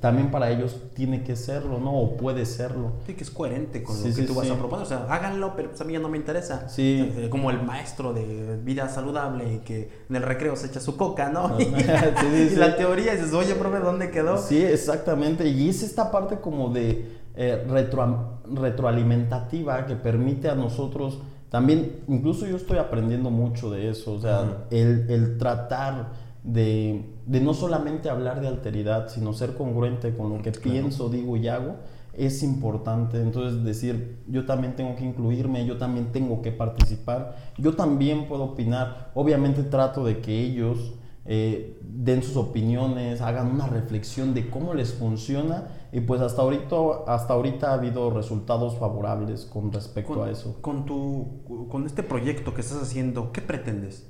también para ellos tiene que serlo, ¿no? O puede serlo. Sí, que es coherente con Sí, lo que sí, tú vas sí. a proponer. O sea, háganlo, pero pues a mí ya no me interesa. Sí. O sea, Como el maestro de vida saludable y que en el recreo se echa su coca, ¿no? <laughs> Sí, sí, y la teoría dices, oye, profe, ¿dónde quedó? Sí, exactamente. Y es esta parte como de eh, retro- retroalimentativa que permite a nosotros también, incluso yo estoy aprendiendo mucho de eso, o sea, el, el tratar de, de no solamente hablar de alteridad, sino ser congruente con lo que Claro. pienso, digo y hago, es importante. Entonces decir, yo también tengo que incluirme, yo también tengo que participar, yo también puedo opinar. Obviamente trato de que ellos eh, den sus opiniones, hagan una reflexión de cómo les funciona y pues hasta ahorita, hasta ahorita ha habido resultados favorables con respecto con, a eso. Con, tu, con este proyecto que estás haciendo, ¿qué pretendes?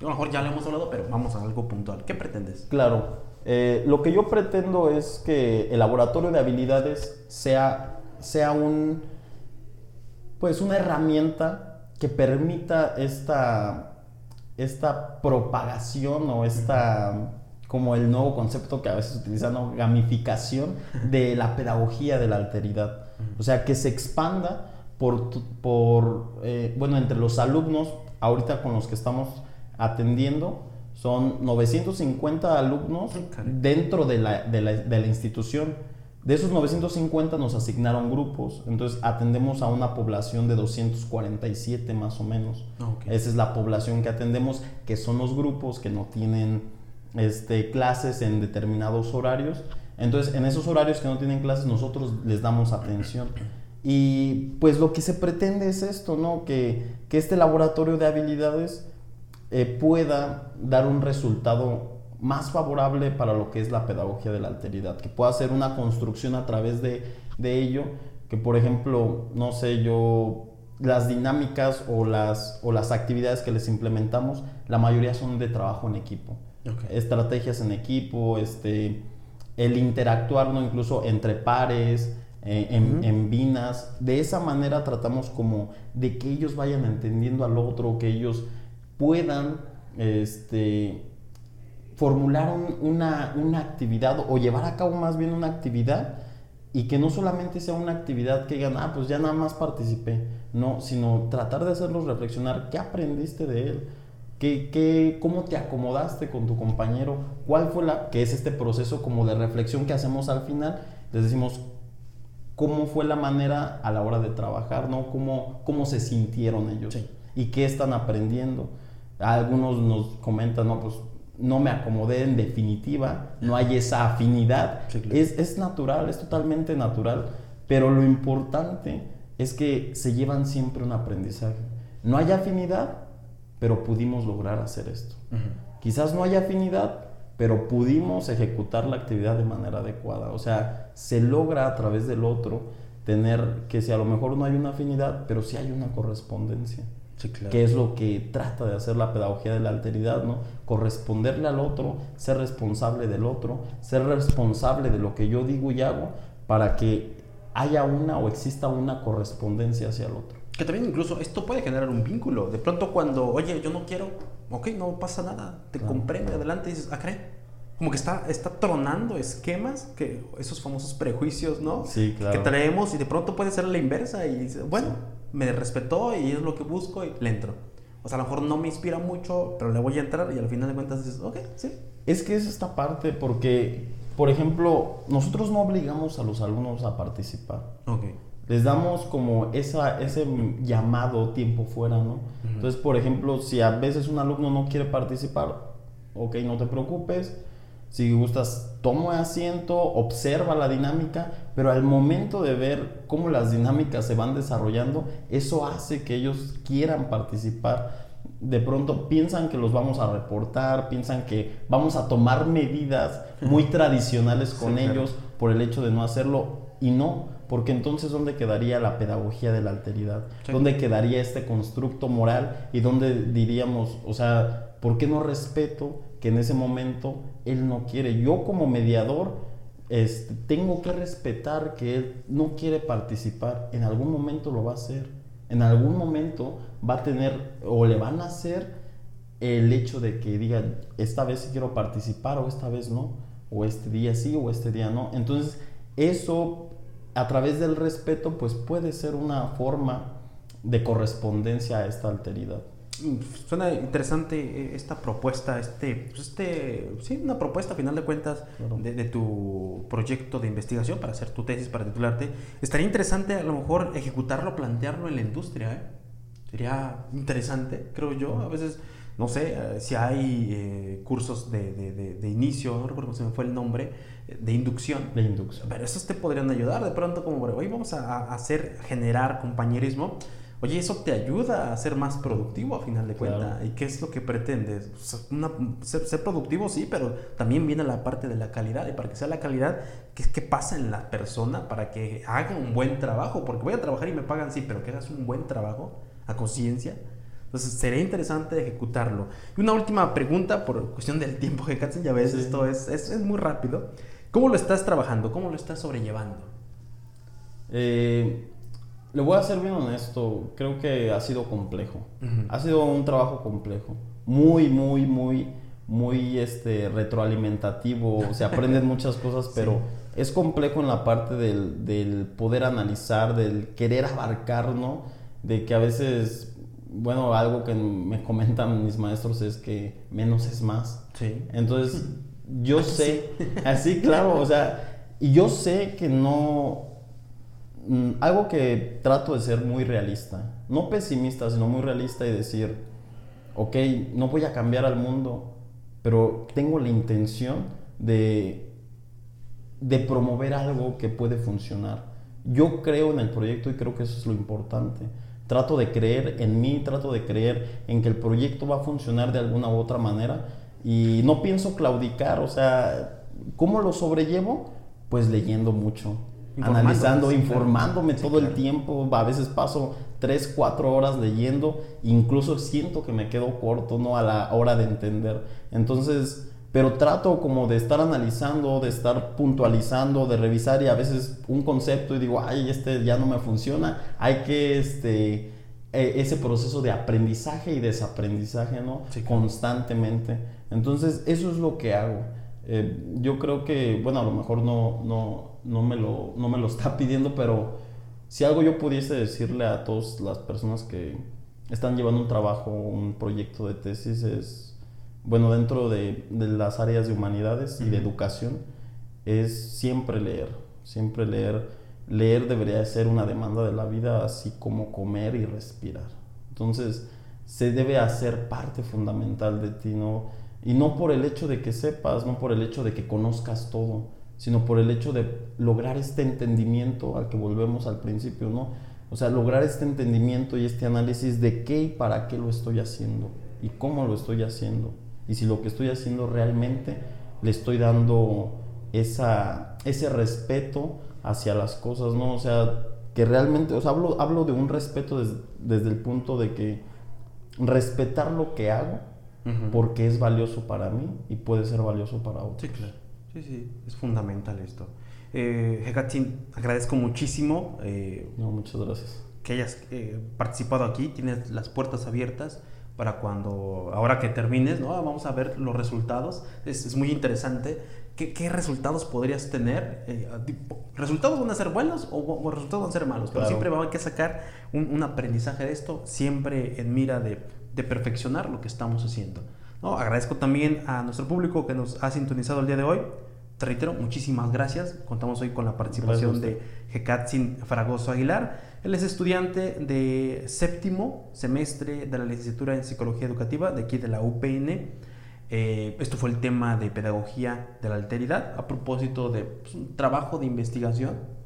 A lo mejor ya lo hemos hablado, pero vamos a algo puntual. ¿Qué pretendes? Claro, eh, lo que yo pretendo es que el laboratorio de habilidades sea, sea un, pues una herramienta que permita esta, esta propagación o esta, como el nuevo concepto que a veces utilizan, ¿no? gamificación de la pedagogía de la alteridad. O sea, que se expanda por, por eh, bueno, entre los alumnos, ahorita con los que estamos atendiendo, son 950 alumnos dentro de la, de la- de la institución. De esos 950 nos asignaron grupos, entonces atendemos a una población de 247 más o menos. Ok. Esa es la población que atendemos, que son los grupos que no tienen este, clases en determinados horarios. Entonces, en esos horarios que no tienen clases, nosotros les damos atención. Y pues lo que se pretende es esto, ¿no? Que, que este laboratorio de habilidades eh, pueda dar un resultado más favorable para lo que es la pedagogía de la alteridad, que pueda hacer una construcción a través de, de ello, que por ejemplo, no sé, yo, las dinámicas o las, o las actividades que les implementamos, la mayoría son de trabajo en equipo, estrategias en equipo, este, el interactuar, ¿no? incluso entre pares, eh, en, en vinas, de esa manera tratamos como de que ellos vayan entendiendo al otro, que ellos puedan este, formular un- una, una actividad o llevar a cabo más bien una actividad y que no solamente sea una actividad que digan, ah, pues ya nada más participé, no, sino tratar de hacerlos reflexionar qué aprendiste de él, qué, qué, cómo te acomodaste con tu compañero, cuál fue la, que es este proceso como de reflexión que hacemos al final, les decimos cómo fue la manera a la hora de trabajar, ¿no? Cómo, cómo se sintieron ellos Sí. y qué están aprendiendo. Algunos nos comentan, no, pues no me acomodé en definitiva, no hay esa afinidad. Sí, claro. es, es natural, es totalmente natural, pero lo importante es que se llevan siempre un aprendizaje. No hay afinidad, pero pudimos lograr hacer esto. Quizás no haya afinidad, pero pudimos ejecutar la actividad de manera adecuada. O sea, se logra a través del otro tener que si a lo mejor no hay una afinidad, pero sí hay una correspondencia. Sí, claro. Que es lo que trata de hacer la pedagogía de la alteridad, ¿no? Corresponderle al otro, ser responsable del otro, ser responsable de lo que yo digo y hago para que haya una o exista una correspondencia hacia el otro. Que también incluso esto puede generar un vínculo. De pronto cuando, oye, yo no quiero, ok, no pasa nada, te Claro. comprende, adelante, y dices, ah, cree. Como que está, está tronando esquemas, que esos famosos prejuicios, ¿no? Sí, claro. Que traemos y de pronto puede ser la inversa y dices, bueno, Sí. Me respetó y es lo que busco y le entro. O sea, a lo mejor no me inspira mucho, pero le voy a entrar y al final de cuentas dices, ok, sí. Es que es esta parte porque, por ejemplo, nosotros no obligamos a los alumnos a participar. Ok. Les damos como esa, ese llamado tiempo fuera, ¿no? Entonces, por ejemplo, si a veces un alumno no quiere participar, ok, no te preocupes. Si gustas, toma asiento, observa la dinámica, pero al momento de ver cómo las dinámicas se van desarrollando, eso hace que ellos quieran participar. De pronto piensan que los vamos a reportar, piensan que vamos a tomar medidas muy <laughs> tradicionales con Sí, claro. ellos por el hecho de no hacerlo y no, porque entonces ¿dónde quedaría la pedagogía de la alteridad? Sí. ¿Dónde quedaría este constructo moral y dónde diríamos, o sea, ¿por qué no respeto que en ese momento él no quiere? Yo como mediador este, tengo que respetar que él no quiere participar, en algún momento lo va a hacer, en algún momento va a tener o le van a hacer el hecho de que diga, esta vez quiero participar o esta vez no. o este día sí o este día no. Entonces, eso a través del respeto, pues puede ser una forma de correspondencia a esta alteridad. Suena interesante eh, esta propuesta, este, pues este, sí, una propuesta a final de cuentas de, tu proyecto de investigación para hacer tu tesis, para titularte. Estaría interesante a lo mejor ejecutarlo, plantearlo en la industria, ¿eh? Sería interesante, creo yo. A veces, no sé, eh, si hay eh, cursos de, de, de, inicio, no recuerdo si me fue el nombre, de inducción. De inducción. Pero esos te podrían ayudar de pronto como, hoy vamos a, hacer, generar compañerismo Oye, eso te ayuda a ser más productivo a final de cuentas. ¿Y qué es lo que pretendes? ser, productivo sí, pero también viene la parte de la calidad. Y para que sea la calidad, ¿qué, ¿qué pasa en la persona para que haga un buen trabajo? Porque voy a trabajar y me pagan sí, pero que hagas un buen trabajo a conciencia. Entonces sería interesante ejecutarlo. Y una última pregunta por cuestión del tiempo que ya ves, esto es, es, es muy rápido. ¿Cómo lo estás trabajando? ¿Cómo lo estás sobrellevando? Eh, le voy a ser bien honesto, creo que ha sido complejo. Ha sido un trabajo complejo. Muy, muy, muy, muy este, retroalimentativo. Se aprenden <laughs> muchas cosas, pero es complejo en la parte del, poder analizar, del querer abarcar, ¿no? De que a veces, bueno, algo que me comentan mis maestros es que menos es más. Sí. Entonces, <laughs> yo sé, así, claro, o sea, y yo sé que no Mm, algo que trato de ser muy realista, no pesimista, sino muy realista y decir, ok, no voy a cambiar al mundo, pero tengo la intención de, de promover algo que puede funcionar. Yo creo en el proyecto y creo que eso es lo importante. Trato de creer en mí, trato de creer en que el proyecto va a funcionar de alguna u otra manera y no pienso claudicar, o sea, ¿cómo lo sobrellevo? Pues leyendo mucho analizando, informándome todo el tiempo. A veces paso 3, 4 horas leyendo, incluso siento que me quedo corto, ¿no? A la hora de entender. Entonces, pero trato como de estar analizando, de estar puntualizando, de revisar y a veces un concepto y digo, ay, este ya no me funciona. Hay que, este, e, ese proceso de aprendizaje y desaprendizaje, ¿no? Constantemente. Entonces, eso es lo que hago. Eh, yo creo que, bueno, a lo mejor no, no, no, me lo, no me lo <laughs> está pidiendo, pero si algo yo pudiese decirle a todas las personas que están llevando un trabajo, un proyecto de tesis, es, bueno, dentro de, de las áreas de humanidades y de educación, es siempre leer, siempre leer. Leer debería ser una demanda de la vida, así como comer y respirar. Entonces, se debe hacer parte fundamental de ti, ¿no? Y no por el hecho de que sepas, no por el hecho de que conozcas todo, sino por el hecho de lograr este entendimiento al que volvemos al principio, ¿no? O sea, lograr este entendimiento y este análisis de qué y para qué lo estoy haciendo y cómo lo estoy haciendo y si lo que estoy haciendo realmente le estoy dando esa, ese respeto hacia las cosas, ¿no? O sea, que realmente, o sea, hablo, hablo de un respeto desde el punto de que respetar lo que hago porque es valioso para mí y puede ser valioso para otros. Sí, claro. Sí, sí, es fundamental esto. Eh, agradezco muchísimo. Eh, no, muchas gracias. Que hayas eh, participado aquí, tienes las puertas abiertas para cuando, ahora que termines, ¿no? vamos a ver los resultados. Es, es muy interesante. ¿Qué, ¿Qué, resultados podrías tener? Eh, ¿Resultados van a ser buenos o, resultados van a ser malos? Pero siempre va a que sacar un, un aprendizaje de esto, siempre en mira de de perfeccionar lo que estamos haciendo. ¿no? Agradezco también a nuestro público que nos ha sintonizado el día de hoy. Te reitero, muchísimas gracias. Contamos hoy con la participación de Hekatzin Fragoso Aguilar. Él es estudiante de séptimo semestre de la licenciatura en Psicología Educativa de aquí de la UPN. Eh, esto fue el tema de pedagogía de la alteridad a propósito de pues, un trabajo de investigación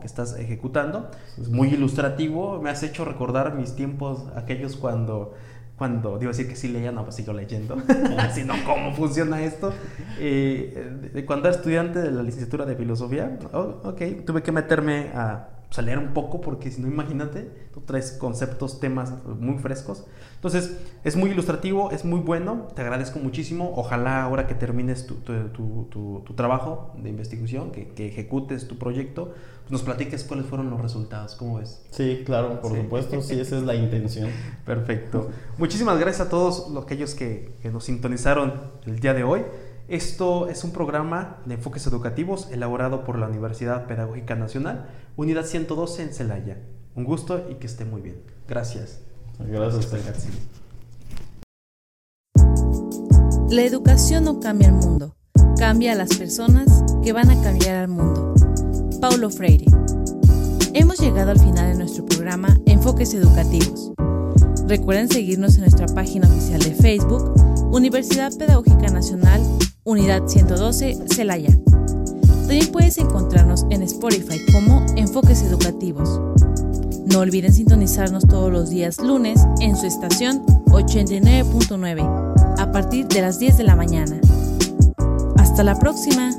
que estás ejecutando. Es muy ilustrativo, me has hecho recordar mis tiempos aquellos cuando cuando digo decir que sí leía, no, pues sigo leyendo, <laughs> <laughs> así no, ¿cómo funciona esto? Eh, cuando era estudiante de la licenciatura de filosofía, oh, ok, tuve que meterme a, pues, a, leer un poco, porque si no, imagínate, tú traes conceptos, temas muy frescos. Entonces, es muy ilustrativo, es muy bueno, te agradezco muchísimo. Ojalá ahora que termines tu, tu, tu, tu trabajo de investigación, que, que ejecutes tu proyecto, nos platiques cuáles fueron los resultados, ¿cómo ves? Sí, claro, por supuesto, sí, esa es la intención. <laughs> Perfecto. Muchísimas gracias a todos aquellos que, que nos sintonizaron el día de hoy. Esto es un programa de enfoques educativos elaborado por la Universidad Pedagógica Nacional, Unidad 112 en Celaya. Un gusto y que esté muy bien. Gracias. Gracias, García. La educación no cambia el mundo, cambia a las personas que van a cambiar al mundo. Paulo Freire. Hemos llegado al final de nuestro programa Enfoques Educativos. Recuerden seguirnos en nuestra página oficial de Facebook, Universidad Pedagógica Nacional, Unidad 112, Celaya. También puedes encontrarnos en Spotify como Enfoques Educativos. No olviden sintonizarnos todos los días lunes en su estación 89.9 a partir de las 10 de la mañana. Hasta la próxima.